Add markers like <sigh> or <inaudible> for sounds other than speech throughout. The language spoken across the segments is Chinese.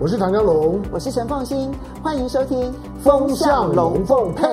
我是唐江龙，我是陈凤馨，欢迎收听《风向龙凤配》。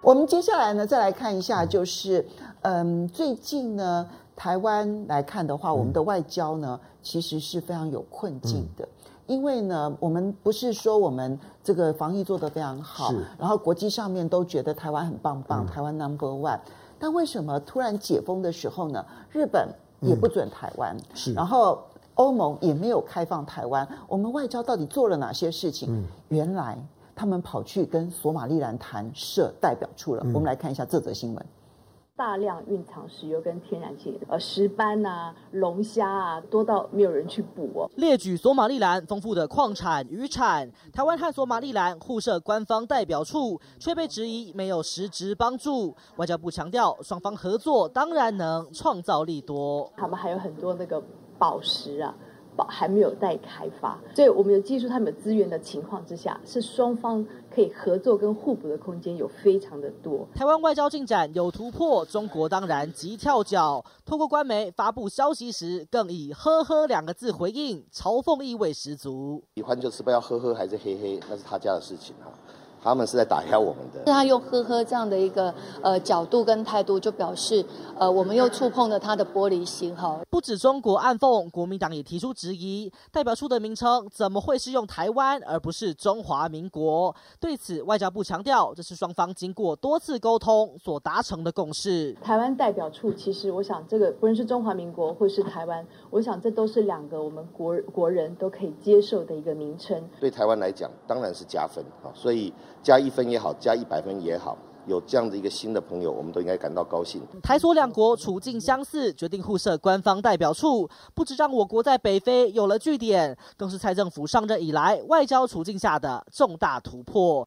我们接下来呢，再来看一下，就是嗯，最近呢，台湾来看的话，我们的外交呢，其实是非常有困境的。嗯。因为呢，我们不是说我们这个防疫做得非常好，然后国际上面都觉得台湾很棒棒，嗯、台湾 number one。但为什么突然解封的时候呢，日本也不准台湾，嗯、是，然后欧盟也没有开放台湾，我们外交到底做了哪些事情？嗯、原来他们跑去跟索马利兰谈设代表处了。嗯、我们来看一下这则新闻。大量蕴藏石油跟天然气，呃，石斑啊、龙虾啊，多到没有人去捕哦。列举索马利兰丰富的矿产、渔产，台湾和索马利兰互设官方代表处，却被质疑没有实质帮助。外交部强调，双方合作当然能创造力多。他们还有很多那个宝石啊。宝还没有待开发，所以我们有技术，他们有资源的情况之下，是双方可以合作跟互补的空间有非常的多。台湾外交进展有突破，中国当然急跳脚，透过官媒发布消息时，更以“呵呵”两个字回应，嘲讽意味十足。喜欢就吃，不要呵呵还是嘿嘿，那是他家的事情哈。他们是在打压我们的。他用呵呵这样的一个呃角度跟态度，就表示呃我们又触碰了他的玻璃心哈。不止中国暗讽，国民党也提出质疑，代表处的名称怎么会是用台湾而不是中华民国？对此，外交部强调，这是双方经过多次沟通所达成的共识。台湾代表处其实，我想这个不论是中华民国或是台湾，我想这都是两个我们国国人都可以接受的一个名称。对台湾来讲，当然是加分啊，所以。加一分也好，加一百分也好，有这样的一个新的朋友，我们都应该感到高兴。台索两国处境相似，决定互设官方代表处，不止让我国在北非有了据点，更是蔡政府上任以来外交处境下的重大突破。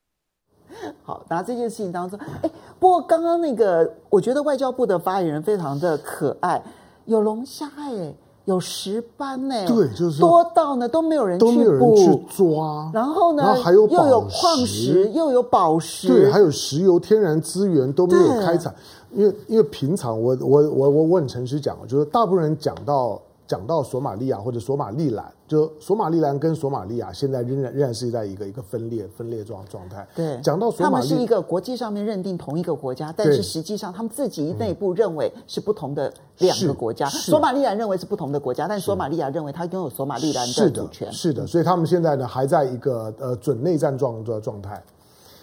好，那这件事情当中，哎，不过刚刚那个，我觉得外交部的发言人非常的可爱，有龙虾哎。有石斑呢，对，就是多到呢都没有人去捕，都没有人去抓。然后呢，然后还有又有矿石，又有宝石，对，还有石油、天然资源都没有开采。因为因为平常我我我我我很诚实讲，就是大部分人讲到。讲到索马利亚或者索马利兰，就索马利兰跟索马利亚现在仍然仍然是在一个一个分裂分裂状状态。对，讲到索马利，他们是一个国际上面认定同一个国家，但是实际上他们自己内部认为是不同的两个国家。索马利兰认为是不同的国家，但索马利亚认为他拥有索马利兰的主权。是的，是的，所以他们现在呢还在一个呃准内战状的状态。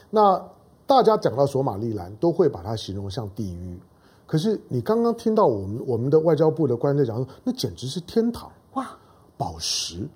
那大家讲到索马利兰，都会把它形容像地狱。可是你刚刚听到我们我们的外交部的官员讲说，那简直是天堂哇！宝石，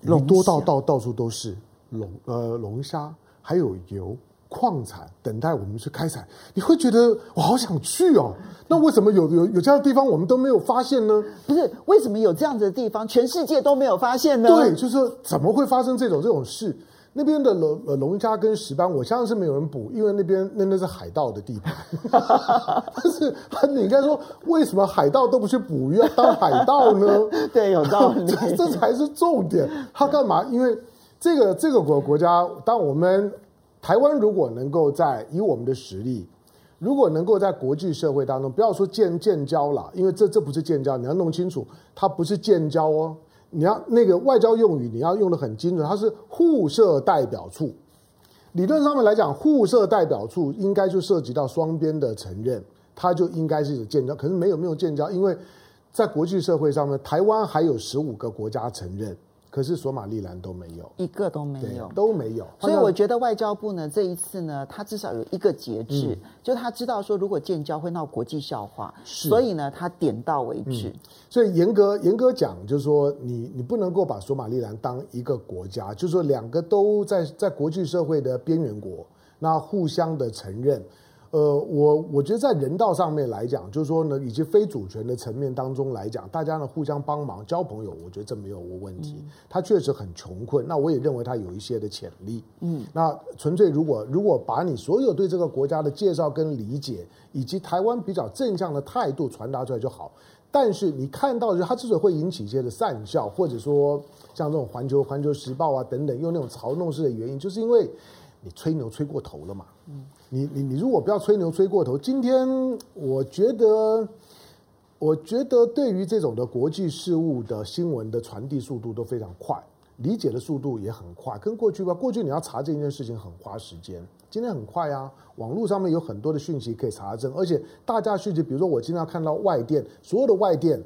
龙多到到到处都是龙呃龙虾，还有油矿产等待我们去开采。你会觉得我好想去哦。那为什么有有有这样的地方我们都没有发现呢？不是，为什么有这样子的地方全世界都没有发现呢？对，就是说怎么会发生这种这种事？那边的龙呃龙虾跟石斑，我相信是没有人捕，因为那边那那是海盗的地盘。<laughs> 但是你应该说，为什么海盗都不去捕鱼，要当海盗呢？<laughs> 对，有道理，这这才是重点。他干嘛？因为这个这个国国家，当我们台湾如果能够在以我们的实力，如果能够在国际社会当中，不要说建建交了，因为这这不是建交，你要弄清楚，它不是建交哦。你要那个外交用语，你要用的很精准。它是互设代表处，理论上面来讲，互设代表处应该就涉及到双边的承认，它就应该是有建交。可是没有没有建交，因为在国际社会上面，台湾还有十五个国家承认。可是索马利兰都没有，一个都没有，都没有。所以我觉得外交部呢，这一次呢，他至少有一个节制，嗯、就他知道说，如果建交会闹国际笑话，所以呢，他点到为止。嗯、所以严格严格讲，就是说你你不能够把索马利兰当一个国家，就是说两个都在在国际社会的边缘国，那互相的承认。呃，我我觉得在人道上面来讲，就是说呢，以及非主权的层面当中来讲，大家呢互相帮忙交朋友，我觉得这没有问题。他确实很穷困，那我也认为他有一些的潜力。嗯，那纯粹如果如果把你所有对这个国家的介绍跟理解，以及台湾比较正向的态度传达出来就好。但是你看到就，他之所以会引起一些的善笑，或者说像这种环球环球时报啊等等用那种嘲弄式的原因，就是因为你吹牛吹过头了嘛。你你你如果不要吹牛吹过头，今天我觉得，我觉得对于这种的国际事务的新闻的传递速度都非常快。理解的速度也很快，跟过去吧，过去你要查这件事情很花时间，今天很快啊，网络上面有很多的讯息可以查证，而且大家讯息，比如说我经常看到外电，所有的外电。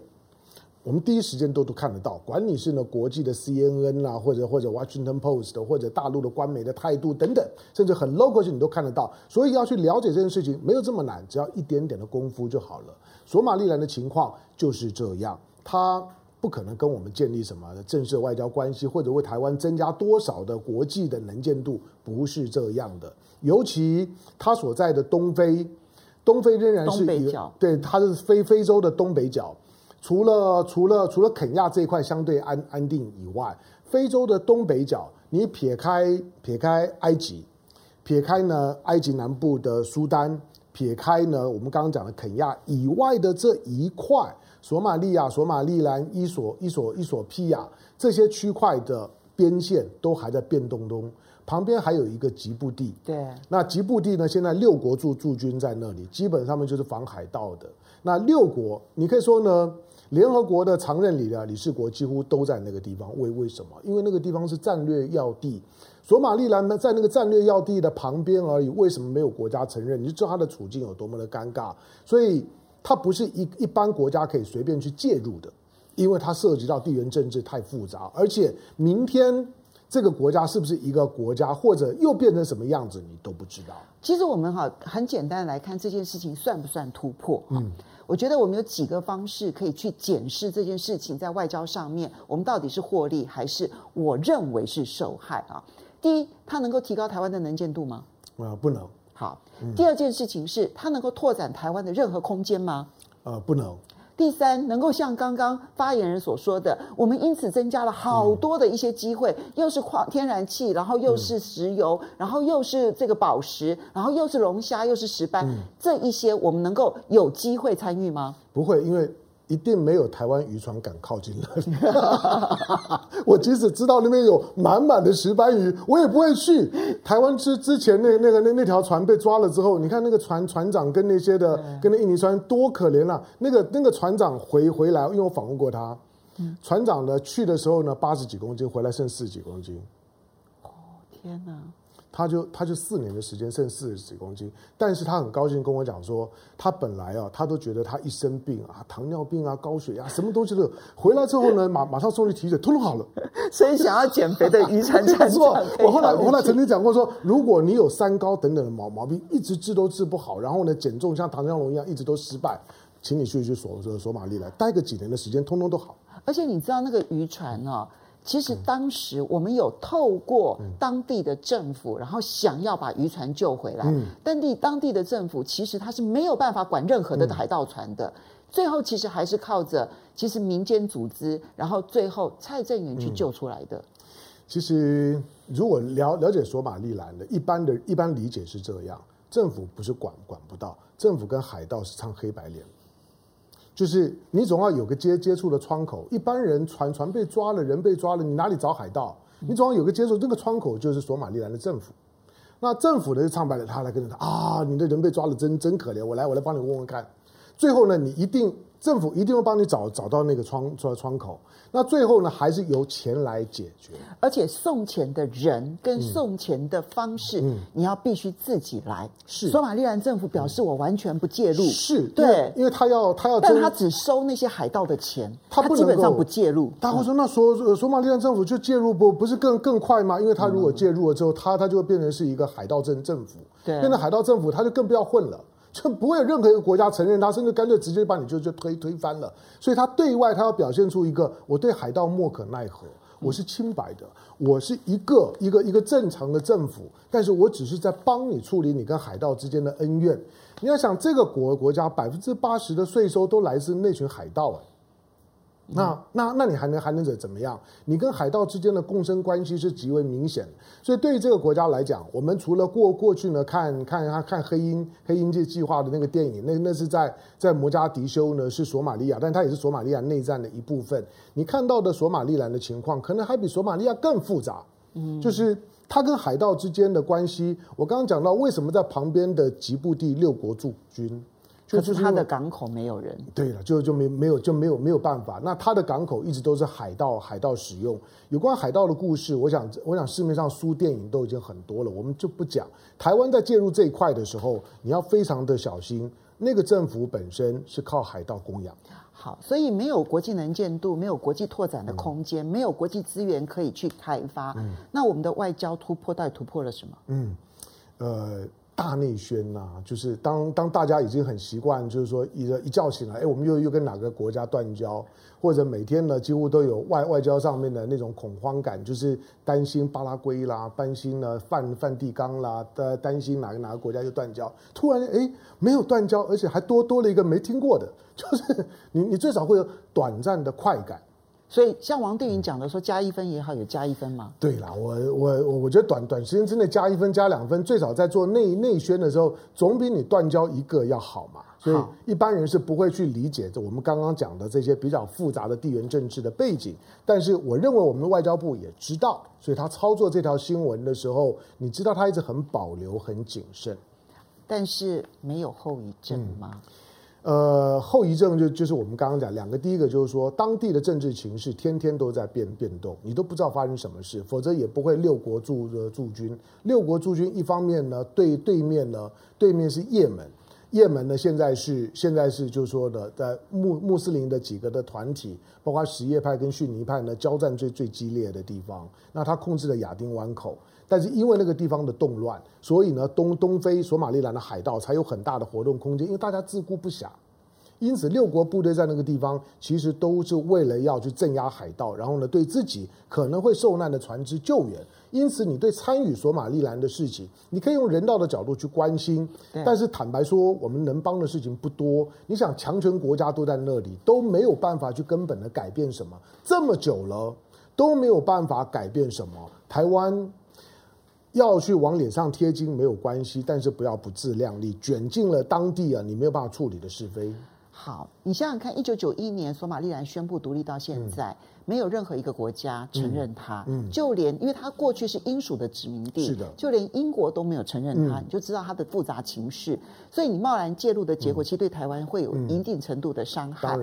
我们第一时间都都看得到，管你是呢国际的 CNN 啊，或者或者 Washington Post 或者大陆的官媒的态度等等，甚至很 local 性你都看得到。所以要去了解这件事情没有这么难，只要一点点的功夫就好了。索马利兰的情况就是这样，他不可能跟我们建立什么的正式外交关系，或者为台湾增加多少的国际的能见度，不是这样的。尤其他所在的东非，东非仍然是一个对，它是非非洲的东北角。除了除了除了肯亚这一块相对安安定以外，非洲的东北角，你撇开撇开埃及，撇开呢埃及南部的苏丹，撇开呢我们刚刚讲的肯亚以外的这一块，索马利亚、索马利兰、伊索伊索伊索比亚这些区块的边线都还在变动中，旁边还有一个吉布地。对，那吉布地呢，现在六国驻驻军在那里，基本上面就是防海盗的。那六国，你可以说呢？联合国的常任理的理事国几乎都在那个地方，为为什么？因为那个地方是战略要地。索马利兰呢，在那个战略要地的旁边而已。为什么没有国家承认？你就知道他的处境有多么的尴尬。所以，它不是一一般国家可以随便去介入的，因为它涉及到地缘政治太复杂。而且，明天这个国家是不是一个国家，或者又变成什么样子，你都不知道。其实我们哈很简单来看这件事情算不算突破？嗯。我觉得我们有几个方式可以去检视这件事情在外交上面，我们到底是获利还是我认为是受害啊？第一，它能够提高台湾的能见度吗？呃，不能。好，第二件事情是它能够拓展台湾的任何空间吗？呃，不能。第三，能够像刚刚发言人所说的，我们因此增加了好多的一些机会，嗯、又是矿天然气，然后又是石油，嗯、然后又是这个宝石，然后又是龙虾，又是石斑，嗯、这一些我们能够有机会参与吗？不会，因为。一定没有台湾渔船敢靠近那里。<laughs> 我即使知道那边有满满的石斑鱼，我也不会去。台湾之之前那那个那那条船被抓了之后，你看那个船船长跟那些的跟那印尼船多可怜啊！那个那个船长回回来，因为我访问过他，船长呢去的时候呢八十几公斤，回来剩四十几公斤。哦天哪！他就他就四年的时间剩四十几公斤，但是他很高兴跟我讲说，他本来啊，他都觉得他一生病啊，糖尿病啊，高血压，什么东西都有。回来之后呢，马马上送去体检，通通好了。所以想要减肥的遗传产 <laughs> 错。我后来 <laughs> 我后来曾经讲过说，如果你有三高等等的毛毛病，一直治都治不好，然后呢减重像唐江龙一样一直都失败，请你去去索索索马利来待个几年的时间，通通都好。而且你知道那个渔船啊。其实当时我们有透过当地的政府，然后想要把渔船救回来。当地当地的政府其实他是没有办法管任何的海盗船的。最后其实还是靠着其实民间组织，然后最后蔡正元去救出来的。其实如果了了解索马利兰的一般的一般理解是这样：政府不是管管不到，政府跟海盗是唱黑白脸。就是你总要有个接接触的窗口，一般人船船被抓了，人被抓了，你哪里找海盗？你总要有个接触，这个窗口就是索马利兰的政府。那政府呢就唱白了，他来跟着他啊，你的人被抓了，真真可怜，我来我来帮你问问看。最后呢，你一定。政府一定会帮你找找到那个窗窗窗口，那最后呢，还是由钱来解决。而且送钱的人跟送钱的方式，嗯，你要必须自己来。是，索马利兰政府表示我完全不介入。是，对，因为他要他要，但他只收那些海盗的钱，他基本上不介入。他会说：“那索索马利兰政府就介入不不是更更快吗？因为他如果介入了之后，他他就会变成是一个海盗政政府，对，变成海盗政府，他就更不要混了。”就不会有任何一个国家承认他，甚至干脆直接把你就就推推翻了。所以他对外他要表现出一个我对海盗莫可奈何，我是清白的，我是一个一个一个正常的政府，但是我只是在帮你处理你跟海盗之间的恩怨。你要想这个国国家百分之八十的税收都来自那群海盗啊。那那那你还能还能怎怎么样？你跟海盗之间的共生关系是极为明显的，所以对于这个国家来讲，我们除了过过去呢看看他看黑鹰黑鹰计计划的那个电影，那那是在在摩加迪修呢是索马利亚，但它也是索马利亚内战的一部分。你看到的索马利兰的情况，可能还比索马利亚更复杂。嗯，就是他跟海盗之间的关系。我刚刚讲到为什么在旁边的吉布地六国驻军。就可是他的港口没有人。对了，就就没没有就没有没有办法。那他的港口一直都是海盗海盗使用。有关海盗的故事，我想我想市面上书电影都已经很多了，我们就不讲。台湾在介入这一块的时候，你要非常的小心。那个政府本身是靠海盗供养。好，所以没有国际能见度，没有国际拓展的空间，嗯、没有国际资源可以去开发。嗯、那我们的外交突破到底突破了什么？嗯，呃。大内宣呐、就是当当大家已经很习惯，就是说一一觉醒来，哎，我们又又跟哪个国家断交，或者每天呢几乎都有外外交上面的那种恐慌感，就是担心巴拉圭啦，担心呢梵梵蒂冈啦，的担心哪个哪个国家就断交，突然哎没有断交，而且还多多了一个没听过的，就是你你最少会有短暂的快感。所以，像王定宇讲的说，加一分也好，有加一分吗？对啦，我我我我觉得短短时间之内加一分、加两分，最少在做内内宣的时候，总比你断交一个要好嘛。所以一般人是不会去理解我们刚刚讲的这些比较复杂的地缘政治的背景。但是，我认为我们的外交部也知道，所以他操作这条新闻的时候，你知道他一直很保留、很谨慎。但是没有后遗症吗？嗯呃，后遗症就就是我们刚刚讲两个，第一个就是说当地的政治情势天天都在变变动，你都不知道发生什么事，否则也不会六国驻驻军。六国驻军一方面呢，对对面呢，对面是也门，也门呢现在是现在是就是说的在穆穆斯林的几个的团体，包括什叶派跟逊尼派呢交战最最激烈的地方，那他控制了亚丁湾口。但是因为那个地方的动乱，所以呢，东东非索马利兰的海盗才有很大的活动空间，因为大家自顾不暇。因此，六国部队在那个地方其实都是为了要去镇压海盗，然后呢，对自己可能会受难的船只救援。因此，你对参与索马利兰的事情，你可以用人道的角度去关心。但是，坦白说，我们能帮的事情不多。你想，强权国家都在那里，都没有办法去根本的改变什么。这么久了，都没有办法改变什么。台湾。要去往脸上贴金没有关系，但是不要不自量力，卷进了当地啊，你没有办法处理的是非。好，你想想看，一九九一年索马利兰宣布独立到现在，嗯、没有任何一个国家承认它，嗯，就连因为它过去是英属的殖民地，是的，就连英国都没有承认它，嗯、你就知道它的复杂情绪。所以你贸然介入的结果，其实对台湾会有一定程度的伤害。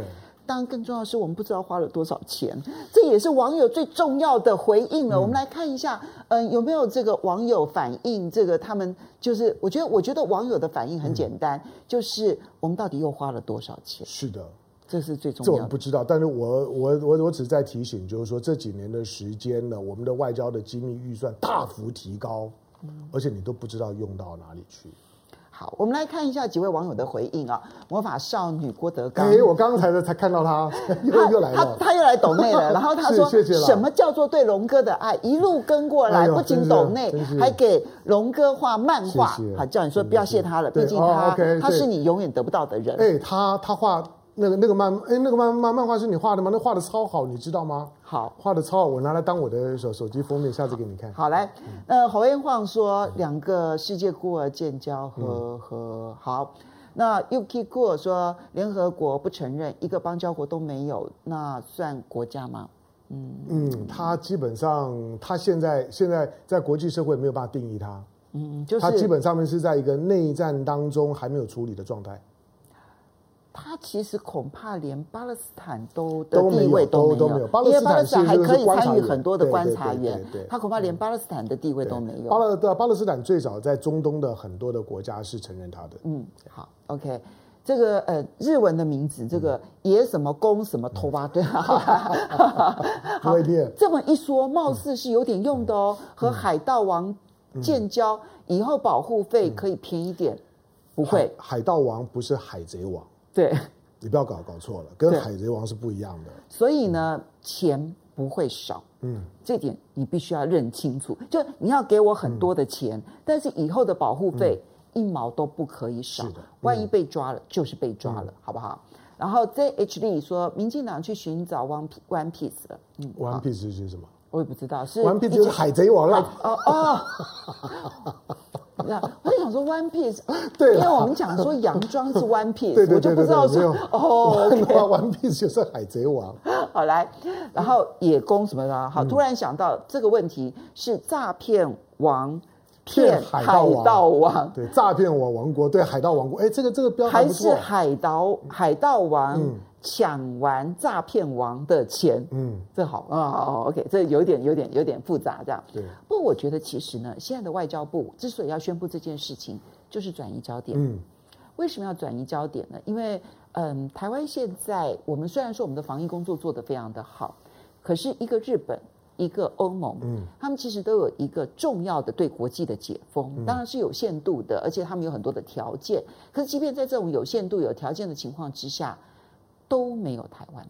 当然。更重要的是，我们不知道花了多少钱，这也是网友最重要的回应了。嗯、我们来看一下，嗯、呃，有没有这个网友反映？这个他们就是，我觉得，我觉得网友的反应很简单，嗯、就是我们到底又花了多少钱？是的，这是最重要的。这我们不知道，但是我我我我只是在提醒，就是说这几年的时间呢，我们的外交的机密预算大幅提高，嗯、而且你都不知道用到哪里去。好，我们来看一下几位网友的回应啊！魔法少女郭德纲，哎，我刚刚才才看到他，<laughs> 又又来了，他他又来抖内了。<laughs> 然后他说：“什么叫做对龙哥的爱？一路跟过来，不仅抖内，还给龙哥画漫画。好，叫你说不要谢他了，毕竟他他是你永远得不到的人。哎，他他画。”那个那个漫哎，那个漫漫漫画是你画的吗？那画的超好，你知道吗？好，画的超好，我拿来当我的手手机封面，下次给你看。好，来，呃，侯彦晃说两个世界孤儿建交和和好，那 Yuki Cool 说联合国不承认一个邦交国都没有，那算国家吗？嗯嗯，他基本上他现在现在在国际社会没有办法定义他，嗯，就是他基本上面是在一个内战当中还没有处理的状态。他其实恐怕连巴勒斯坦都的地位都没有，因为巴勒斯坦还可以参与很多的观察员。他恐怕连巴勒斯坦的地位都没有。巴勒对巴勒斯坦最早在中东的很多的国家是承认他的。嗯，好，OK，这个呃日文的名字，这个野什么公什么托巴，对吧？<laughs> 不会念。这么一说，貌似是有点用的哦。和海盗王建交以后，保护费可以便宜点，不会。海盗王不是海贼王。对，你不要搞搞错了，跟海贼王是不一样的。所以呢，钱不会少，嗯，这点你必须要认清楚。就你要给我很多的钱，但是以后的保护费一毛都不可以少。是的，万一被抓了，就是被抓了，好不好？然后 ZHD 说，民进党去寻找 One One Piece 了。嗯，One Piece 是什么？我也不知道，是 One Piece 就是海贼王了。哦哦。<laughs> 我就想说 One Piece，<laughs> 对，因为我们讲说洋装是 <laughs> One Piece，我就不知道说哦，One Piece 就是海贼王。<laughs> 好来，然后野公什么的，好，突然想到这个问题是诈骗王骗海盗王，对，诈骗我王国，对，海盗王国，哎，这个这个标还是海盗海盗王抢完诈骗王的钱，嗯，这好啊，哦，OK，这有点有点有点复杂，这样。对。不过我觉得其实呢，现在的外交部之所以要宣布这件事情，就是转移焦点。嗯。为什么要转移焦点呢？因为嗯，台湾现在我们虽然说我们的防疫工作做得非常的好，可是一个日本。一个欧盟，嗯，他们其实都有一个重要的对国际的解封，当然是有限度的，而且他们有很多的条件。可是，即便在这种有限度、有条件的情况之下，都没有台湾，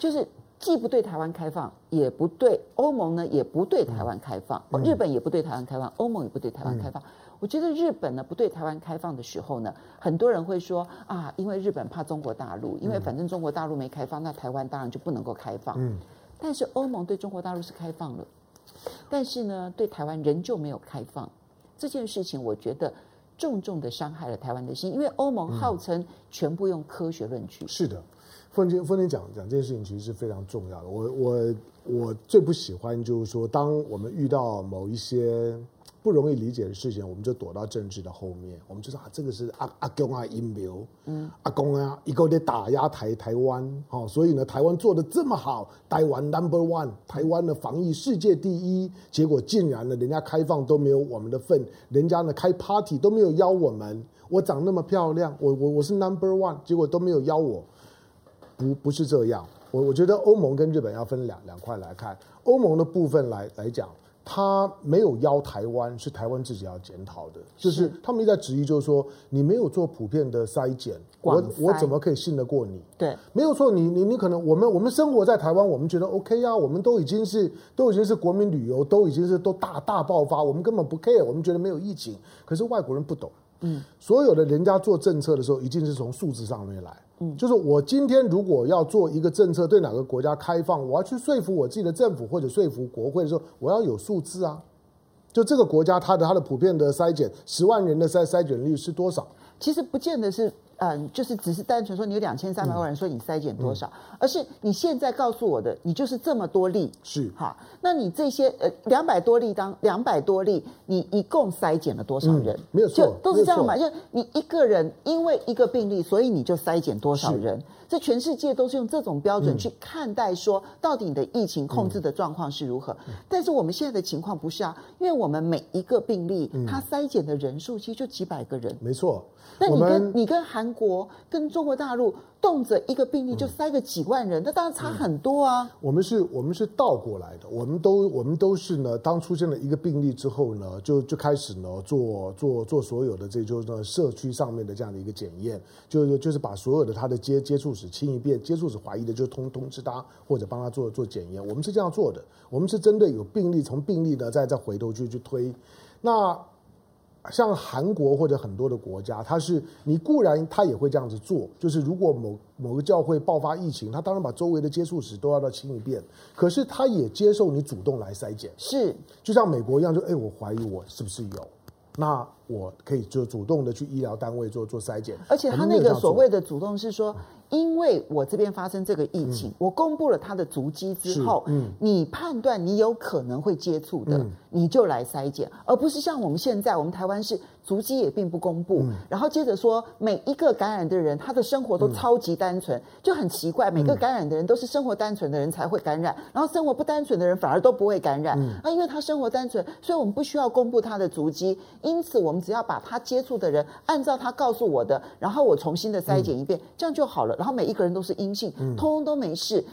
就是既不对台湾开放，也不对欧盟呢，也不对台湾开放。日本也不对台湾开放，欧盟也不对台湾开放。我觉得日本呢不对台湾开放的时候呢，很多人会说啊，因为日本怕中国大陆，因为反正中国大陆没开放，那台湾当然就不能够开放。嗯。但是欧盟对中国大陆是开放了，但是呢，对台湾仍旧没有开放。这件事情，我觉得重重的伤害了台湾的心，因为欧盟号称全部用科学论据。嗯、是的，凤姐，凤姐讲讲这件事情其实是非常重要的。我我我最不喜欢就是说，当我们遇到某一些。不容易理解的事情，我们就躲到政治的后面。我们就说啊，这个是阿阿公啊阴谋，嗯，阿公啊一个在打压台台湾，哦，所以呢，台湾做的这么好，台湾 number one，台湾的防疫世界第一，结果竟然呢，人家开放都没有我们的份，人家呢开 party 都没有邀我们，我长那么漂亮，我我我是 number one，结果都没有邀我，不不是这样。我我觉得欧盟跟日本要分两两块来看，欧盟的部分来来讲。他没有邀台湾，是台湾自己要检讨的。就是他们一直在质疑，就是说你没有做普遍的筛检，我我怎么可以信得过你？对，没有错，你你你可能我们我们生活在台湾，我们觉得 OK 啊，我们都已经是都已经是国民旅游，都已经是都大大爆发，我们根本不 care，我们觉得没有疫情。可是外国人不懂，嗯，所有的人家做政策的时候，一定是从数字上面来。嗯就是我今天如果要做一个政策，对哪个国家开放，我要去说服我自己的政府或者说服国会的时候，我要有数字啊。就这个国家它的它的普遍的筛检，十万人的筛筛检率是多少？其实不见得是。嗯，就是只是单纯说你有两千三百万人，说你筛减多少，而是你现在告诉我的，你就是这么多例，是好，那你这些呃两百多例当两百多例，你一共筛减了多少人？嗯、没有错，就都是这样嘛，就你一个人因为一个病例，所以你就筛减多少人？这全世界都是用这种标准去看待，说到底你的疫情控制的状况是如何？嗯、但是我们现在的情况不是啊，因为我们每一个病例，它筛检的人数其实就几百个人，没错。那你跟你跟韩国跟中国大陆动辄一个病例就筛个几万人，那当然差很多啊。我们是，我们是倒过来的，我们都我们都是呢，当出现了一个病例之后呢，就就开始呢做做做所有的这就是呢社区上面的这样的一个检验，就就是把所有的他的接接触史清一遍，接触史怀疑的就通通知他或者帮他做做检验。我们是这样做的，我们是针对有病例，从病例呢再再回头去去推，那。像韩国或者很多的国家，他是你固然他也会这样子做，就是如果某某个教会爆发疫情，他当然把周围的接触史都要到清一遍，可是他也接受你主动来筛检，是就像美国一样，就哎，我怀疑我是不是有，那我可以就主动的去医疗单位做做筛检，而且他那个所谓的主动是说。因为我这边发生这个疫情，嗯、我公布了他的足迹之后，嗯、你判断你有可能会接触的，嗯、你就来筛检，而不是像我们现在，我们台湾是足迹也并不公布，嗯、然后接着说每一个感染的人，他的生活都超级单纯，嗯、就很奇怪，每个感染的人都是生活单纯的人才会感染，嗯、然后生活不单纯的人反而都不会感染，嗯、啊，因为他生活单纯，所以我们不需要公布他的足迹，因此我们只要把他接触的人按照他告诉我的，然后我重新的筛检一遍，嗯、这样就好了。然后每一个人都是阴性，通通都没事。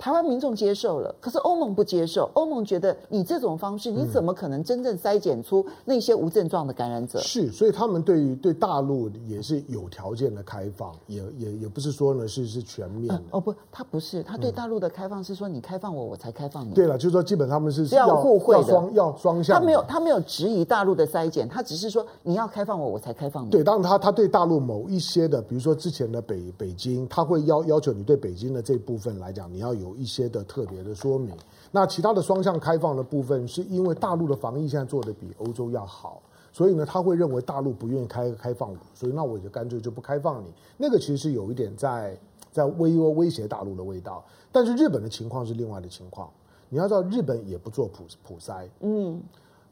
台湾民众接受了，可是欧盟不接受。欧盟觉得你这种方式，你怎么可能真正筛检出那些无症状的感染者？是，所以他们对于对大陆也是有条件的开放，也也也不是说呢是是全面的。嗯、哦不，他不是，他对大陆的开放是说你开放我，我才开放你。对了，就是说基本上他们是要互惠的，双要双向。他没有他没有质疑大陆的筛检，他只是说你要开放我，我才开放你。对，当然他他对大陆某一些的，比如说之前的北北京，他会要要求你对北京的这部分来讲，你要有一些的特。别的说明，那其他的双向开放的部分，是因为大陆的防疫现在做的比欧洲要好，所以呢，他会认为大陆不愿意开开放我，所以那我就干脆就不开放你。那个其实是有一点在在威威胁大陆的味道。但是日本的情况是另外的情况，你要知道日本也不做普普筛，嗯，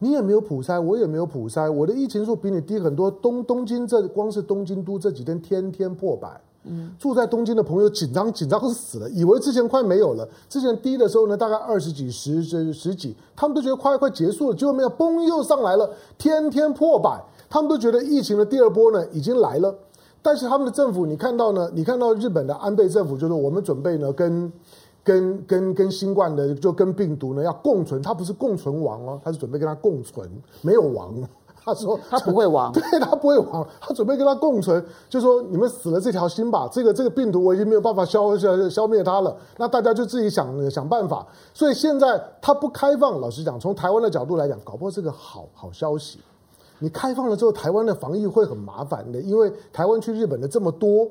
你也没有普筛，我也没有普筛，我的疫情数比你低很多。东东京这光是东京都这几天天天破百，住在东京的朋友紧张紧张死了，以为之前快没有了。之前低的时候呢，大概二十几、十十十几，他们都觉得快快结束了，结果没有，嘣又上来了，天天破百，他们都觉得疫情的第二波呢已经来了。但是他们的政府，你看到呢？你看到日本的安倍政府，就是我们准备呢跟。跟跟跟新冠的就跟病毒呢要共存，他不是共存亡哦，他是准备跟他共存，没有亡。他说 <laughs> 他不会亡，<laughs> 对，他不会亡，他准备跟他共存，就说你们死了这条心吧，这个这个病毒我已经没有办法消消消灭它了，那大家就自己想想办法。所以现在他不开放，老实讲，从台湾的角度来讲，搞不好是个好好消息。你开放了之后，台湾的防疫会很麻烦的，因为台湾去日本的这么多。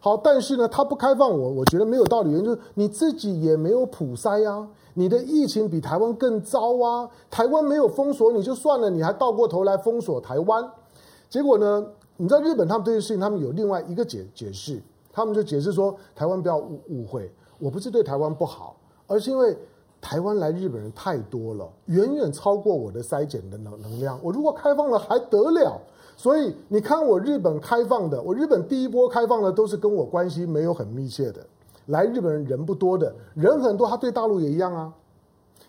好，但是呢，他不开放我，我觉得没有道理。原因就是你自己也没有普筛啊，你的疫情比台湾更糟啊。台湾没有封锁你就算了，你还倒过头来封锁台湾。结果呢，你知道日本他们这件事情，他们有另外一个解解释，他们就解释说，台湾不要误误会，我不是对台湾不好，而是因为台湾来日本人太多了，远远超过我的筛检的能能量。我如果开放了还得了？所以你看，我日本开放的，我日本第一波开放的都是跟我关系没有很密切的，来日本人人不多的，人很多，他对大陆也一样啊，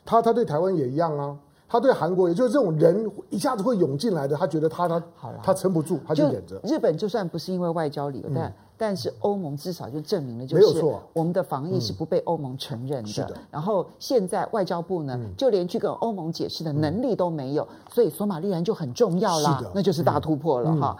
他他对台湾也一样啊，他对韩国，也就是这种人一下子会涌进来的，他觉得他他他撑不住，他就忍着。日本就算不是因为外交理由，但、嗯。但是欧盟至少就证明了，就是我们的防疫是不被欧盟承认的。然后现在外交部呢，就连去跟欧盟解释的能力都没有，所以索马利兰就很重要了，那就是大突破了哈。